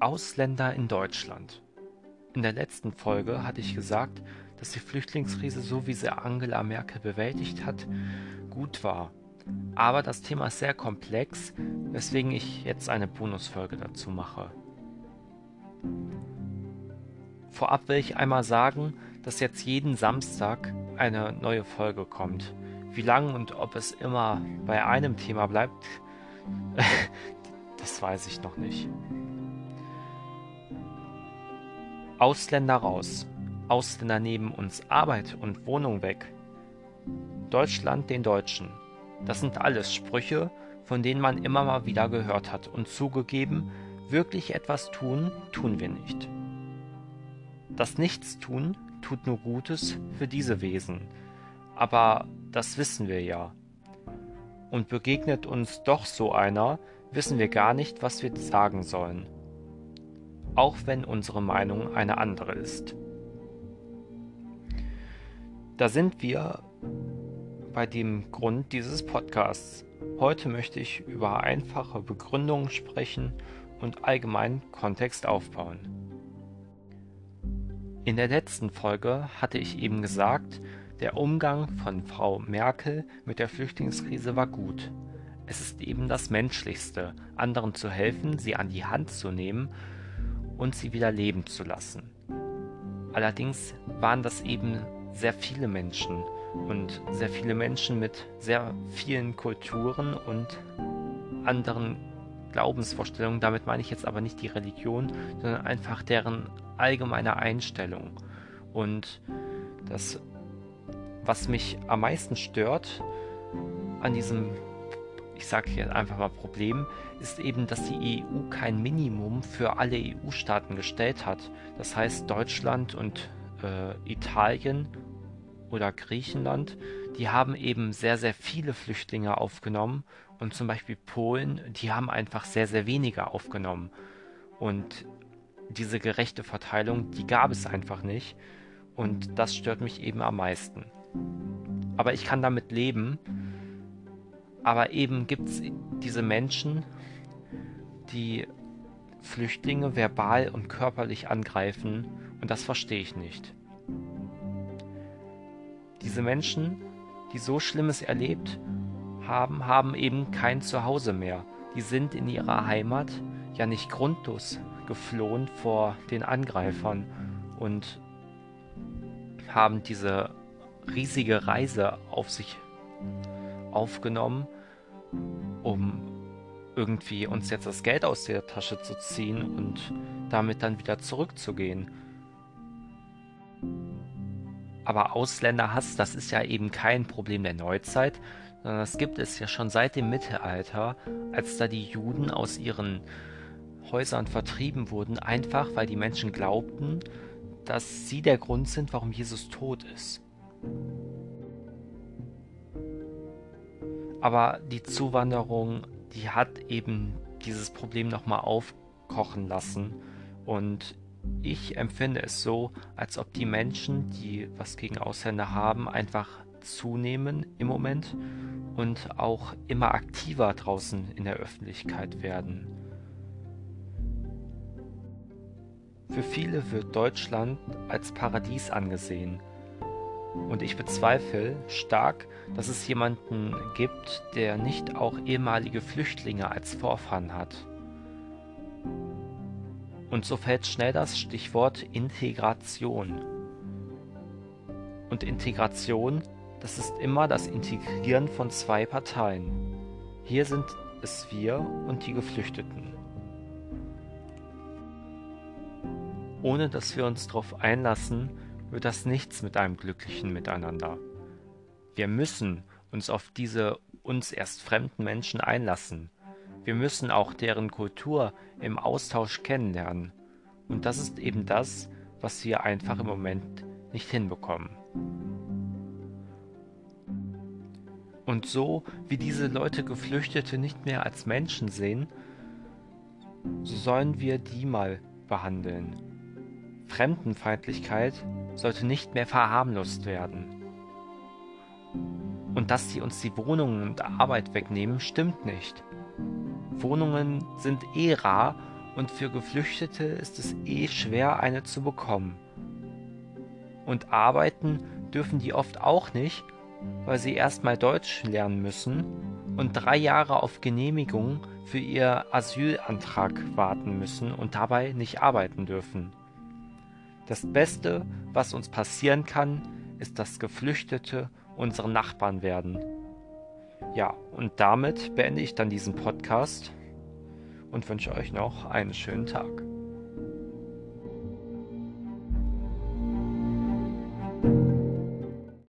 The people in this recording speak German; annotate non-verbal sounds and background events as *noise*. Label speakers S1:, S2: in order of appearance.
S1: Ausländer in Deutschland. In der letzten Folge hatte ich gesagt, dass die Flüchtlingskrise, so wie sie Angela Merkel bewältigt hat, gut war. Aber das Thema ist sehr komplex, weswegen ich jetzt eine Bonusfolge dazu mache. Vorab will ich einmal sagen, dass jetzt jeden Samstag eine neue Folge kommt. Wie lang und ob es immer bei einem Thema bleibt, *laughs* das weiß ich noch nicht. Ausländer raus. Ausländer nehmen uns Arbeit und Wohnung weg. Deutschland den Deutschen. Das sind alles Sprüche, von denen man immer mal wieder gehört hat und zugegeben, wirklich etwas tun, tun wir nicht. Das Nichtstun tut nur Gutes für diese Wesen, aber das wissen wir ja. Und begegnet uns doch so einer, wissen wir gar nicht, was wir sagen sollen. Auch wenn unsere Meinung eine andere ist. Da sind wir bei dem Grund dieses Podcasts. Heute möchte ich über einfache Begründungen sprechen und allgemeinen Kontext aufbauen. In der letzten Folge hatte ich eben gesagt, der Umgang von Frau Merkel mit der Flüchtlingskrise war gut. Es ist eben das Menschlichste, anderen zu helfen, sie an die Hand zu nehmen und sie wieder leben zu lassen. Allerdings waren das eben sehr viele Menschen und sehr viele Menschen mit sehr vielen Kulturen und anderen Glaubensvorstellungen. Damit meine ich jetzt aber nicht die Religion, sondern einfach deren allgemeine Einstellung. Und das, was mich am meisten stört an diesem, ich sage jetzt einfach mal Problem, ist eben, dass die EU kein Minimum für alle EU-Staaten gestellt hat. Das heißt, Deutschland und äh, Italien oder Griechenland, die haben eben sehr, sehr viele Flüchtlinge aufgenommen und zum Beispiel Polen, die haben einfach sehr, sehr wenige aufgenommen. Und diese gerechte Verteilung, die gab es einfach nicht. Und das stört mich eben am meisten. Aber ich kann damit leben. Aber eben gibt es diese Menschen, die Flüchtlinge verbal und körperlich angreifen. Und das verstehe ich nicht. Diese Menschen, die so Schlimmes erlebt haben, haben eben kein Zuhause mehr. Die sind in ihrer Heimat ja nicht grundlos geflohen vor den Angreifern und haben diese riesige Reise auf sich aufgenommen, um irgendwie uns jetzt das Geld aus der Tasche zu ziehen und damit dann wieder zurückzugehen. Aber Ausländerhass, das ist ja eben kein Problem der Neuzeit, sondern das gibt es ja schon seit dem Mittelalter, als da die Juden aus ihren Häusern vertrieben wurden, einfach weil die Menschen glaubten, dass sie der Grund sind, warum Jesus tot ist. Aber die Zuwanderung, die hat eben dieses Problem nochmal aufkochen lassen und ich empfinde es so, als ob die Menschen, die was gegen Ausländer haben, einfach zunehmen im Moment und auch immer aktiver draußen in der Öffentlichkeit werden. Für viele wird Deutschland als Paradies angesehen. Und ich bezweifle stark, dass es jemanden gibt, der nicht auch ehemalige Flüchtlinge als Vorfahren hat. Und so fällt schnell das Stichwort Integration. Und Integration, das ist immer das Integrieren von zwei Parteien. Hier sind es wir und die Geflüchteten. Ohne dass wir uns darauf einlassen, wird das nichts mit einem glücklichen Miteinander. Wir müssen uns auf diese uns erst fremden Menschen einlassen. Wir müssen auch deren Kultur im Austausch kennenlernen. Und das ist eben das, was wir einfach im Moment nicht hinbekommen. Und so wie diese Leute Geflüchtete nicht mehr als Menschen sehen, so sollen wir die mal behandeln. Fremdenfeindlichkeit sollte nicht mehr verharmlost werden. Und dass sie uns die Wohnungen und Arbeit wegnehmen, stimmt nicht. Wohnungen sind eh rar Und für Geflüchtete ist es eh schwer, eine zu bekommen. Und arbeiten dürfen die oft auch nicht, weil sie erstmal Deutsch lernen müssen und drei Jahre auf Genehmigung für ihr Asylantrag warten müssen und dabei nicht arbeiten dürfen. Das Beste, was uns passieren kann, ist, dass Geflüchtete unsere Nachbarn werden. Ja, und damit beende ich dann diesen Podcast und wünsche euch noch einen schönen Tag.